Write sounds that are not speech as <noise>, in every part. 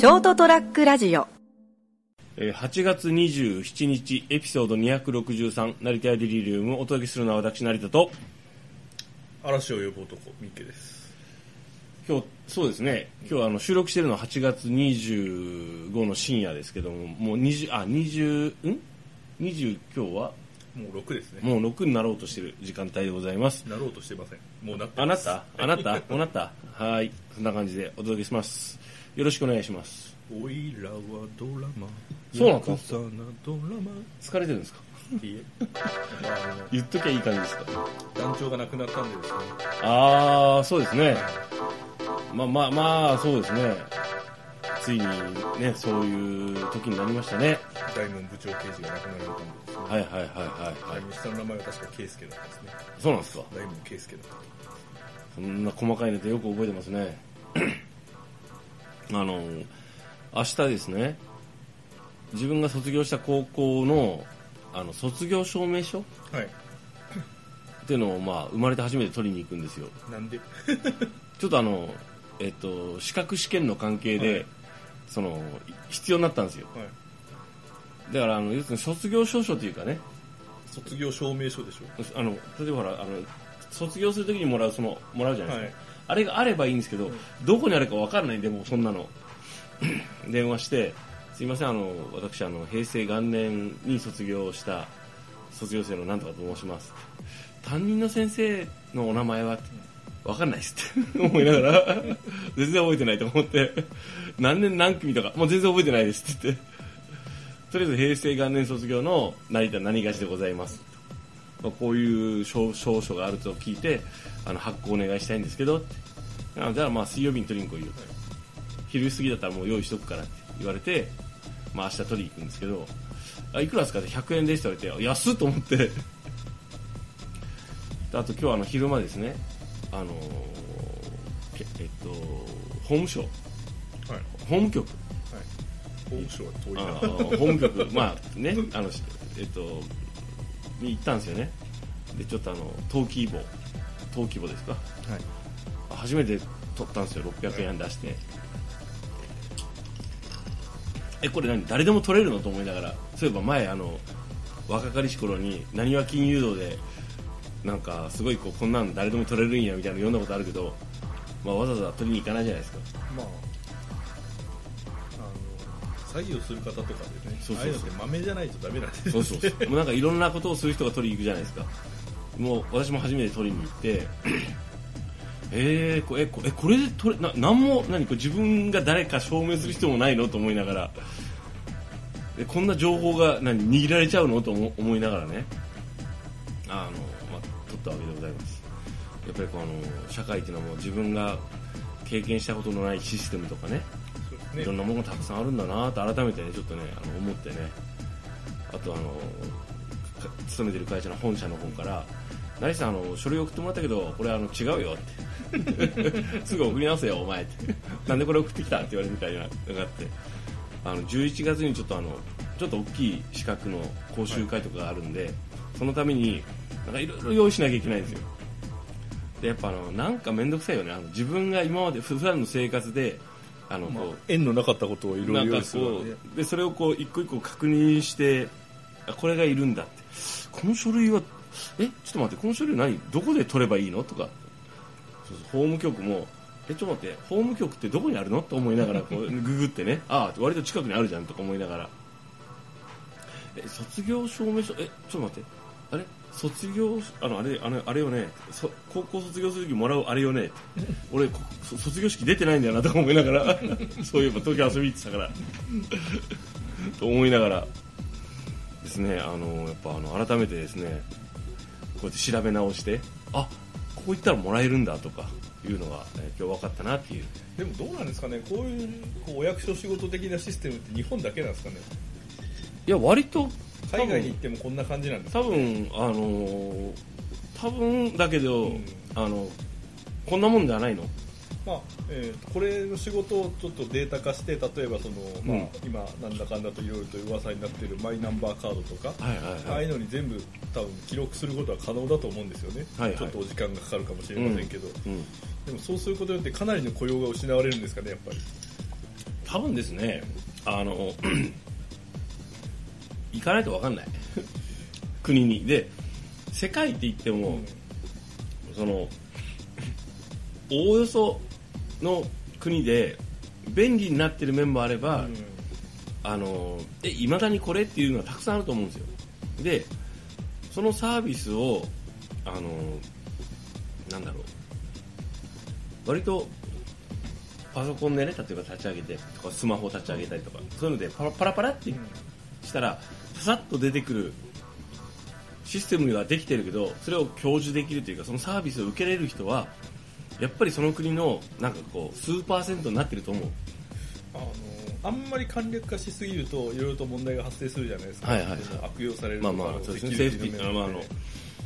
ショートトラックラジオ。えー8月27日エピソード263成田屋デリリウムをお届けするのは私成田と嵐を呼ぶ男ミッケです。今日そうですね。今日はあの収録してるのは8月25の深夜ですけどももう20あ20ん？20今日は？もう6ですね。もう6になろうとしてる時間帯でございます。なろうとしてません。もうなってます。あなた？あなた？もうなった？はいそんな感じでお届けします。よろしくお願いします。おいらはドラマ。そうなんですか？ドラマ。疲れてるんですか？いいえ。<laughs> 言っときゃいい感じですか？団長が亡くなったんでですね。ああそうですね。まあまあまあそうですね。ついにねそういう時になりましたね。大門部長刑事が亡くなられたんでですね。はいはいはいはいはい。下の名前は確か圭介だったんですね。そうなんですか？大門圭介だったそんな細かいネタよく覚えてますね。<clears throat> あの明日ですね。自分が卒業した高校のあの卒業証明書？っはい。ていうのを、まあ、生まれて初めて取りに行くんですよ。なんで？<laughs> ちょっとあの、えっと、資格試験の関係で、はい。その必要になったんですよ。はい。だからあの要するに卒業証書というかね。卒業証明書でしょ。あの例えばほらあの卒業するときにもらうそのもらうじゃないですか、はい。あれがあればいいんですけど、うん。どこにあるか分からないんでもうそんなの。<coughs> 電話してすいませんあの私あの平成元年に卒業した卒業生のなんとかと申します。担任の先生のお名前は分かんないですって。<laughs> 思いながら <laughs> 全然覚えてないと思って。何年何組とかもう全然覚えてないですって言って。とりあえず平成元年卒業の成田何がしでございますまあこういう証証書があると聞いてあの発行お願いしたいんですけどあじゃあまあ水曜日に取りに来いよと、昼過ぎだったらもう用意しとくからって言われて、まあ、明日取りに行くんですけどあいくらですかって100円ですって言われて安っと思って。であと今日はあの昼間ですねあのーけえっと法務省。はい。法務局。法務省は遠いな。法務局。まあね <laughs> あのしえっとに行ったんですよね。でちょっとあの登記簿登記簿ですか？はい。初めて取ったんですよ。600円出して。えこれ何？誰でも取れるのと思いながら。そういえば前あの若かりし頃になにわ金融道でなんかすごいこうこんなん誰でも取れるんやみたいな読んだことあるけど、まあ、わざわざ取りに行かないじゃないですか。まあ作業する方とかでねそうそうそう。ああいうのって豆じゃないとダメなんですそうそうそう。もうなんかいろんなことをする人が取りに行くじゃないですか。もう私も初めて取りに行って <laughs> えー、こえこえこれで取れな何も何これ自分が誰か証明する必要もないのと思いながら。えこんな情報が何握られちゃうのと思思いながらね。あの、まあ、取ったわけでございます。やっぱりこうあの社会っていうのはもう自分が経験したことのないシステムとかねねいろんなものがたくさんあるんだなと改めてねちょっとねあの思ってね。あとあの勤めてる会社の本社の方から「成さんあの書類送ってもらったけどこれあの違うよ」って「<laughs> すぐ送り直せよお前」って「なんでこれ送ってきた?」って言われるみたいなのがあって。あの11月にちょっとあのちょっと大きい資格の講習会とかがあるんで、そのためになんかいろいろ用意しなきゃいけないんですよ。でやっぱあのなんか面倒くさいよね。あの自分が今まで普段の生活であのこう、縁のなかったことをいろないろでそれをこう一個一個確認してあこれがいるんだって。この書類はえちょっと待ってこの書類何？どこで取ればいいの？とか。法務局もえちょっと待って法務局ってどこにあるの？と思いながらこう <laughs> ググってね。ああ割と近くにあるじゃんとか思いながら。え卒業証明書？えちょっと待って卒業あのあれあのあれよね。そ高校卒業する時もらうあれよね。<laughs> 俺卒業式出てないんだよなとか思いながら。<laughs> そういえば東京遊び行ってたから。<laughs> と思いながら。ですねあのやっぱあの改めてですねこうやって調べ直してあこういったらもらえるんだとかいうのが、えー今日分かったなっていう。でもどうなんですかね。こういうこうお役所仕事的なシステムって日本だけなんですかね。いや割と海外に行ってもこんな感じなんですか多分あのー多分だけど、うん。あのこんなもんじゃないの？まあえーこれの仕事をちょっとデータ化して例えばその、まあうん今なんだかんだといろいろと噂になっているマイナンバーカードとか、はいはいああはいいうのに全部多分記録することは可能だと思うんですよね、はいはい。ちょっとお時間がかかるかもしれませんけど、うん、でもそうすることによってかなりの雇用が失われるんですかねやっぱり。多分ですね。あの行かないと分かんない。国に。で世界って言っても、そのおおよその国で便利になってる面もあれば、うん。あのえいまだにこれっていうのはたくさんあると思うんですよ。でそのサービスをあのなんだろう。割とパソコンでね例えば立ち上げてとかスマホを立ち上げたりとかそういうのでパラパラパラってしたらささっと出てくるシステムができてるけどそれを享受できるというかそのサービスを受けれる人はやっぱりその国のなんかこう数パーセントになってると思う。あのあんまり簡略化しすぎるといろいろと問題が発生するじゃないですか、はいはいはい。悪用されるまとかあまあそうですね。セーフティーあまああの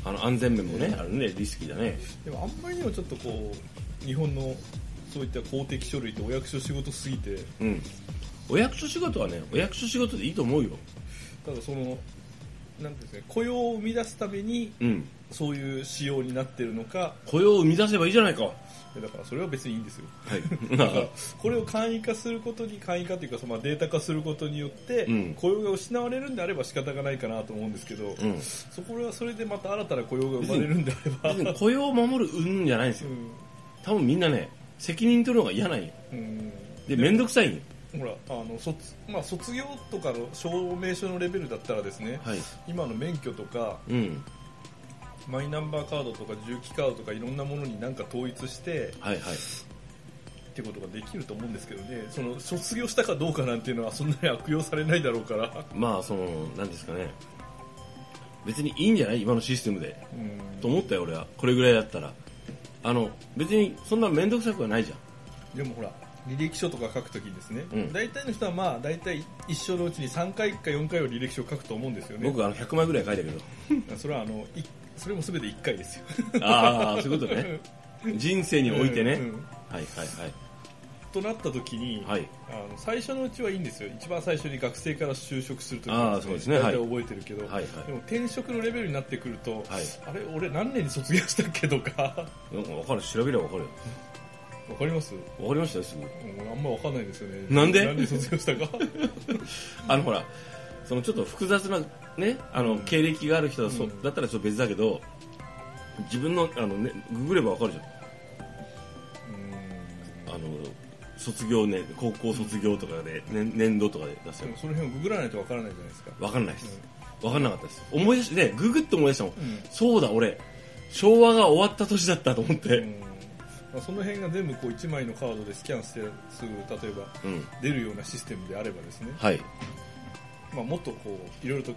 あの安全面もねあるね。リスキーだね。でもあんまりにもちょっとこう日本のそういった公的書類ってお役所仕事すぎてうんお役所仕事はねお役所仕事でいいと思うよ。ただそのなんていうんですかね雇用を生み出すためにうん。そういう仕様になってるのか。雇用を生み出せばいいじゃないか。はだからそれは別にいいんですよ。い。だか。ら <laughs> これを簡易化することに簡易化というかそのまあデータ化することによってうん。雇用が失われるんであれば仕方がないかなと思うんですけど、うん。そこはそれでまた新たな雇用が生まれるんであれば、雇用を守るうんじゃないんですよ。うん。多分みんなね責任取るのが嫌なんよ。うん。で面倒くさいんよほらあの卒,、まあ、卒業とかの証明書のレベルだったらですねはい。今の免許とかうん。マイナンバーカードとか重機カードとかいろんなものになんか統一してはいはい。ってことができると思うんですけどね。その卒業したかどうかなんていうのはそんなに悪用されないだろうから、まあそのなんですかね。別にいいんじゃない？今のシステムで。うん。と思ったよ俺は。これぐらいだったら。あの別にそんな面倒くさくはないじゃん。でもほら履歴書とか書くときにですね、うん。大体の人はまあ大体一生のうちに3回か4回は履歴書を書くと思うんですよね。僕あの100枚ぐらい書いたけど。それはあのいそれも全て1回ですよ。ああそういうことね。人生においてね、うんうん。はいはいとなった時に、はい。はいあの最初のうちはいいんですよ。一番最初に学生から就職するときあーそうですね。大体はい覚えてるけど、はいはい。でも転職のレベルになってくると、はい。あれ俺何年に卒業したっけとか。なんか分かる。調べれば分かるよわかります？分かりましたよすぐ。うんあんまわかんないんですよね。なんで？何年卒業したか？<laughs> あのほらそのちょっと複雑なねあの経歴がある人だったらちょっと別だけど自分のあのねググれば分かるじゃん。あの卒業年高校卒業とかで、年年度とかで出すよでもその辺をググらないとわからないじゃないですか。分かんないです。分かんなかったです。思い出してねググって思い出したもん、うん。そうだ俺昭和が終わった年だったと思って。うんまあ、その辺が全部こう1枚のカードでスキャンしてすぐ例えばうん、出るようなシステムであればですね、はい。まあ、もっとこういろいろと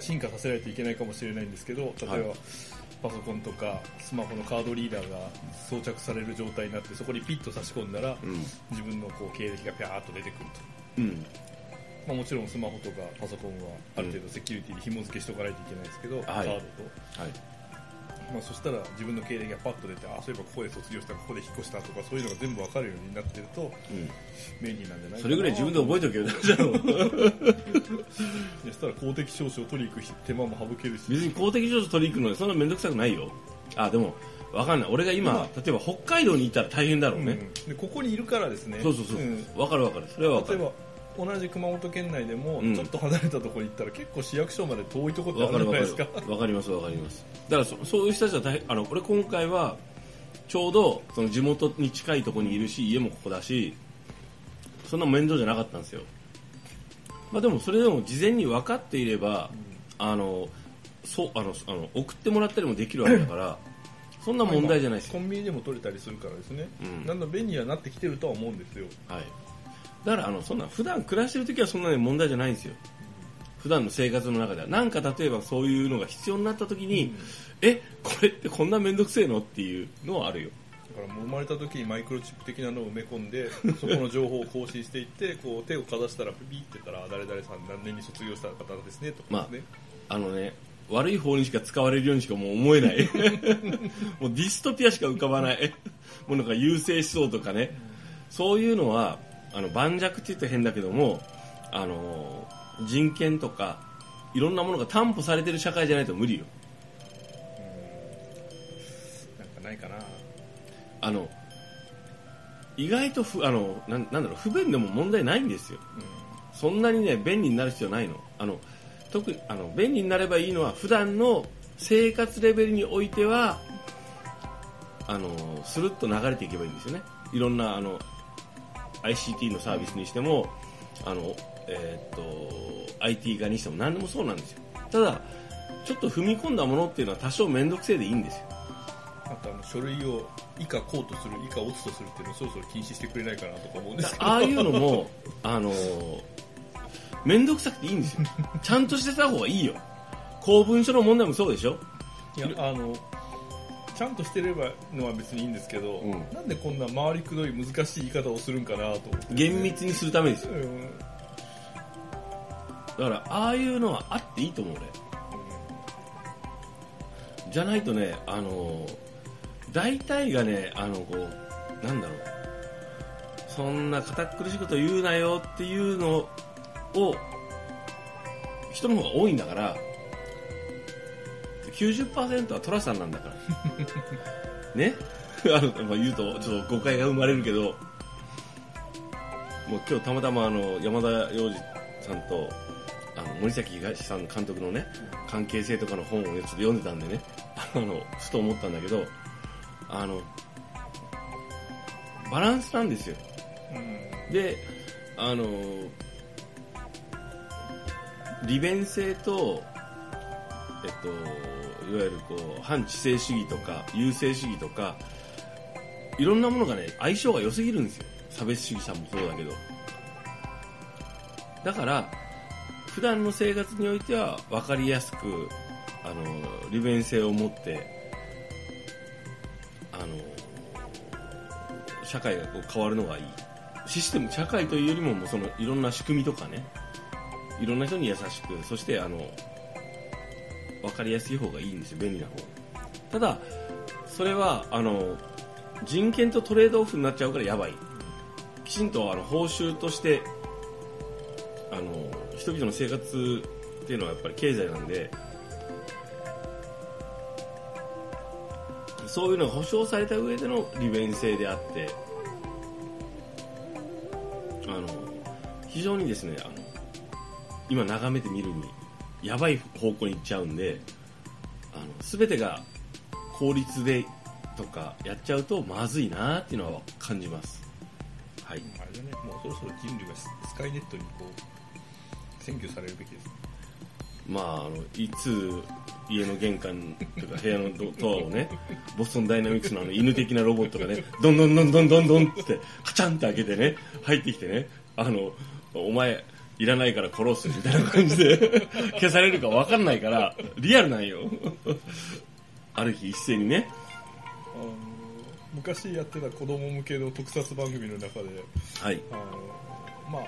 進化させないといけないかもしれないんですけど例えば、はい。パソコンとかスマホのカードリーダーが装着される状態になってそこにピッと差し込んだら、うん。自分のこう経歴がピャーっと出てくると、うん。まあ、もちろんスマホとかパソコンはある程度セキュリティに紐付けしておかないといけないですけど、カードと、はいまあ、そしたら自分の経歴がパッと出てあそういえばここで卒業したここで引っ越したとかそういうのが全部わかるようになってるとうん。便利なんじゃないそれぐらい自分で覚えておけよ。<laughs> そしたら公的証書を取りに行く手間も省けるし。別に公的上手取りに行くのでそんな面倒くさくないよ。あでも分かんない。俺が今例えば北海道に行ったら大変だろうね、うん。でここにいるからですね。そうそうそう、ん。分かる分かる。それは分かる。例えば同じ熊本県内でもうん。ちょっと離れたところに行ったら結構市役所まで遠いところってあるるじゃないですか。分かります分かります。だからそそういう人たちは大変あの俺今回はちょうどその地元に近いところにいるし家もここだしそんな面倒じゃなかったんですよ。まあでもそれでも事前に分かっていれば、あのそうあのあの送ってもらったりもできるわけだからそんな問題じゃないコンビニでも取れたりするからですね、うん。だんだん便利にはなってきてるとは思うんですよ。はい、だからあのそんな普段暮らしてる時はそんなに問題じゃないんですよ。普段の生活の中では。なんか例えばそういうのが必要になった時に、えこれってこんな面倒くせえのっていうのはあるよ。だからもう生まれた時にマイクロチップ的なのを埋め込んで <laughs> そこの情報を更新していってこう手をかざしたらピピってたらあ誰々さん何年に卒業した方ですねとかですね、あのね悪い方にしか使われるようにしかもう思えない。<laughs> もうディストピアしか浮かばない。もうなんか優勢思想とかね。そういうのはあの盤石って言って変だけどもあの人権とかいろんなものが担保されてる社会じゃないと無理よ。なんかないかな。あの意外とふあのなんなんだろう不便でも問題ないんですよ。そんなにね便利になる必要ないの。あの特にあの便利になればいいのは普段の生活レベルにおいてはあのスルッと流れていけばいいんですよね。いろんなあの ICT のサービスにしてもあの、えーっと IT 化にしても何でもそうなんですよ。ただちょっと踏み込んだものっていうのは多少面倒くせえでいいんですよ。あとあの書類を以下こうとする以下落ちとするっていうのをそろそろ禁止してくれないかなとか思うんですけど。ああいうのもあの面倒くさくていいんですよ。ちゃんとしてた方がいいよ。公文書の問題もそうでしょ。いやあのちゃんとしてればのは別にいいんですけど、うん。なんでこんな回りくどい難しい言い方をするんかなと思って。厳密にするためですようん。だからああいうのはあっていいと思う俺。じゃないとねあの大体がねあのこうなんだろう。そんな堅苦しいこと言うなよっていうのを人の方が多いんだから90%は寅さんなんだから。<laughs> ね？<laughs> あの、まあ、言うとちょっと誤解が生まれるけど。もう今日たまたまあの山田洋次さんとあの森崎東さん監督のね関係性とかの本を、ね、ちょっと読んでたんでね。<laughs> あのふと思ったんだけどあのバランスなんですよ。うん。であの利便性とえっといわゆるこう反知性主義とか優勢主義とかいろんなものがね相性が良すぎるんですよ。差別主義者もそうだけど。だから普段の生活においては分かりやすくあの利便性を持ってあの社会がこう変わるのがいい。システム社会というよりももうそのいろんな仕組みとかね。いろんな人に優しくそしてあの分かりやすい方がいいんですよ便利な方。ただそれはあの人権とトレードオフになっちゃうからやばい。きちんとあの報酬としてあの人々の生活っていうのはやっぱり経済なんでそういうのが保障された上での利便性であってあの非常にですねあの今眺めてみるにやばい方向に行っちゃうんであの全てが効率でとかやっちゃうとまずいなっていうのは感じます。はい。あれだねもうそろそろ人類がススカイネットにこう占拠されるべきですまあ、あのいつ家の玄関とか部屋のドドアをね <laughs> ボストンダイナミクスのあの犬的なロボットがねどんどんどんどんどんどんってカチャンって開けてね入ってきてねあのお前いらないから殺すみたいな感じで <laughs> 消されるか分かんないからリアルなんよ。ある日一斉にね。あの昔やってた子供向けの特撮番組の中ではい。あのま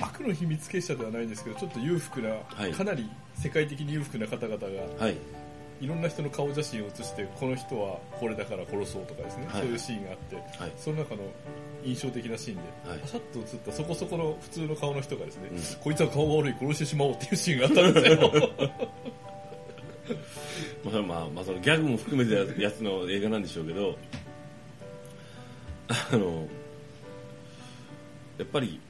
あ悪の秘密結社ではないんですけどちょっと裕福な、はい。かなり世界的に裕福な方々がはいいろんな人の顔写真を写してこの人はこれだから殺そうとかですね、はい。そういうシーンがあってはい。その中の印象的なシーンで、はい。パシャッと写ったそこそこの普通の顔の人がですね、うん。こいつは顔が悪い殺してしまおうっていうシーンがあったんですよ。<laughs> まあ、まあ、まあ、そのギャグも含めてやつの映画なんでしょうけど、あの、やっぱり、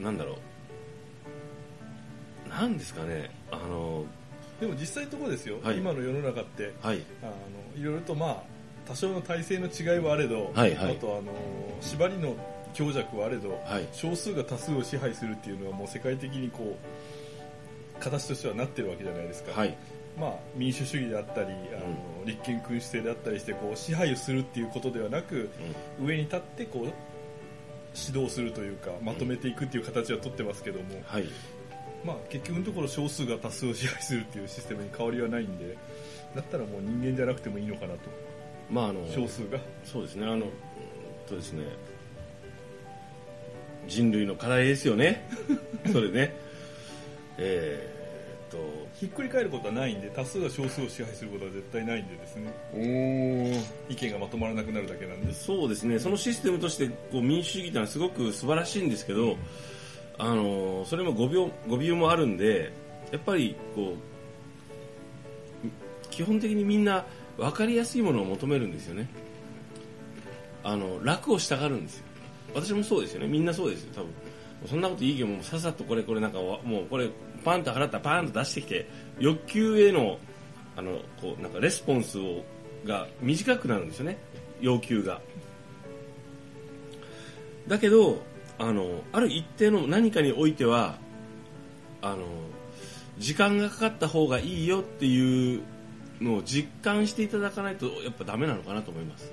なんだろう、なんですかね、あの、でも実際のところですよ、はい。今の世の中って。はい、あのいろいろとまあ多少の体制の違いはあれど、はいはい。あとあの縛りの強弱はあれど、はい。少数が多数を支配するっていうのはもう世界的にこう形としてはなってるわけじゃないですか、はい、まあ、民主主義であったりあの、立憲君主制であったりしてこう支配をするっていうことではなく上に立ってこう指導するというかまとめていくっていう形は取ってますけども、はい、まあ、結局のところ少数が多数を支配するっていうシステムに変わりはないんでだったらもう人間じゃなくてもいいのかなと。まあ、あの、少数が。そうですね、あの、うんとですね、人類の課題ですよね、<laughs> それね。えーっと、ひっくり返ることはないんで多数が少数を支配することは絶対ないんでですね。意見がまとまらなくなるだけなんで。すそうですね、そのシステムとしてこう民主主義というのはすごく素晴らしいんですけど、あのそれも語病語病もあるんで、やっぱりこう基本的にみんな分かりやすいものを求めるんですよね。あの楽をしたがるんですよ。私もそうですよね。みんなそうですよ。多分。そんなこといいけどもうさっとこれこれなんかもうこれパンと払ったらパンと出してきて欲求へのあのこうなんかレスポンスをが短くなるんですよね。要求が。だけどあのある一定の何かにおいてはあの時間がかかった方がいいよっていうのを実感していただかないとやっぱダメなのかなと思います。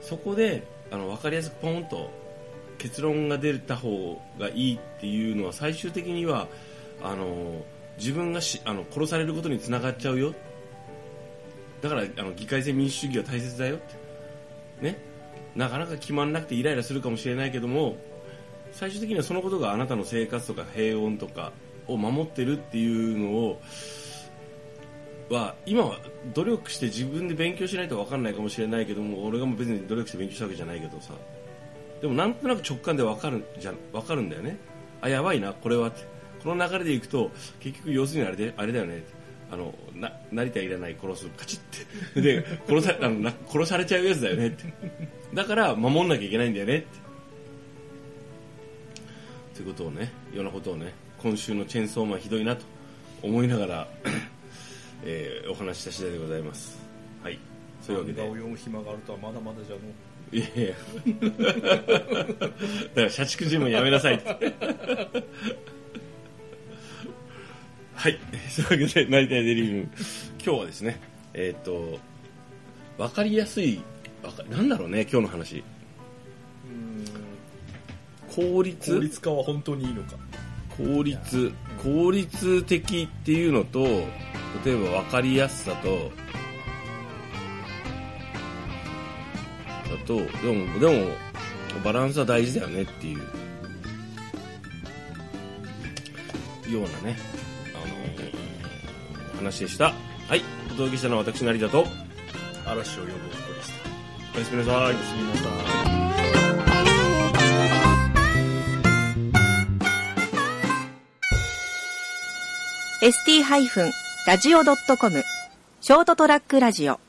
そこであの分かりやすくポンと結論が出た方がいいっていうのは最終的にはあの自分がしあの殺されることにつながっちゃうよ。だからあの議会制民主主義は大切だよって。ね。なかなか決まらなくてイライラするかもしれないけども最終的にはそのことがあなたの生活とか平穏とかを守ってるっていうのをは今は努力して自分で勉強しないと分かんないかもしれないけども俺がもう別に努力して勉強したわけじゃないけどさでもなんとなく直感で分かるじゃ分かるんだよね。あやばいなこれはって。この流れでいくと結局要するにあれであれだよねって。あのな成田いらない殺すカチッて。で殺さあのな殺されちゃうやつだよねって。だから守んなきゃいけないんだよねって。ということをねようなことをね今週のチェーンソーマンひどいなと思いながら、えーお話しした次第でございます。はい。そういうわけで。漫画を読む暇があるとはまだまだじゃの。いやいや。だから社畜尋問やめなさいってはい。<laughs> そういうわけで成田デリーム。今日はですねえっ、と分かりやすいわかなんだろうね今日の話。効率？効率化は本当にいいのか。効率効率的っていうのと例えば分かりやすさとだとでもでもバランスは大事だよねっていうようなね、あのー話でした。はい。お届けしたのは私成田と。嵐を呼ぶ男でした。おやすみなさい。おやすみなさい。ー ST-radio.com ショートトラックラジオ。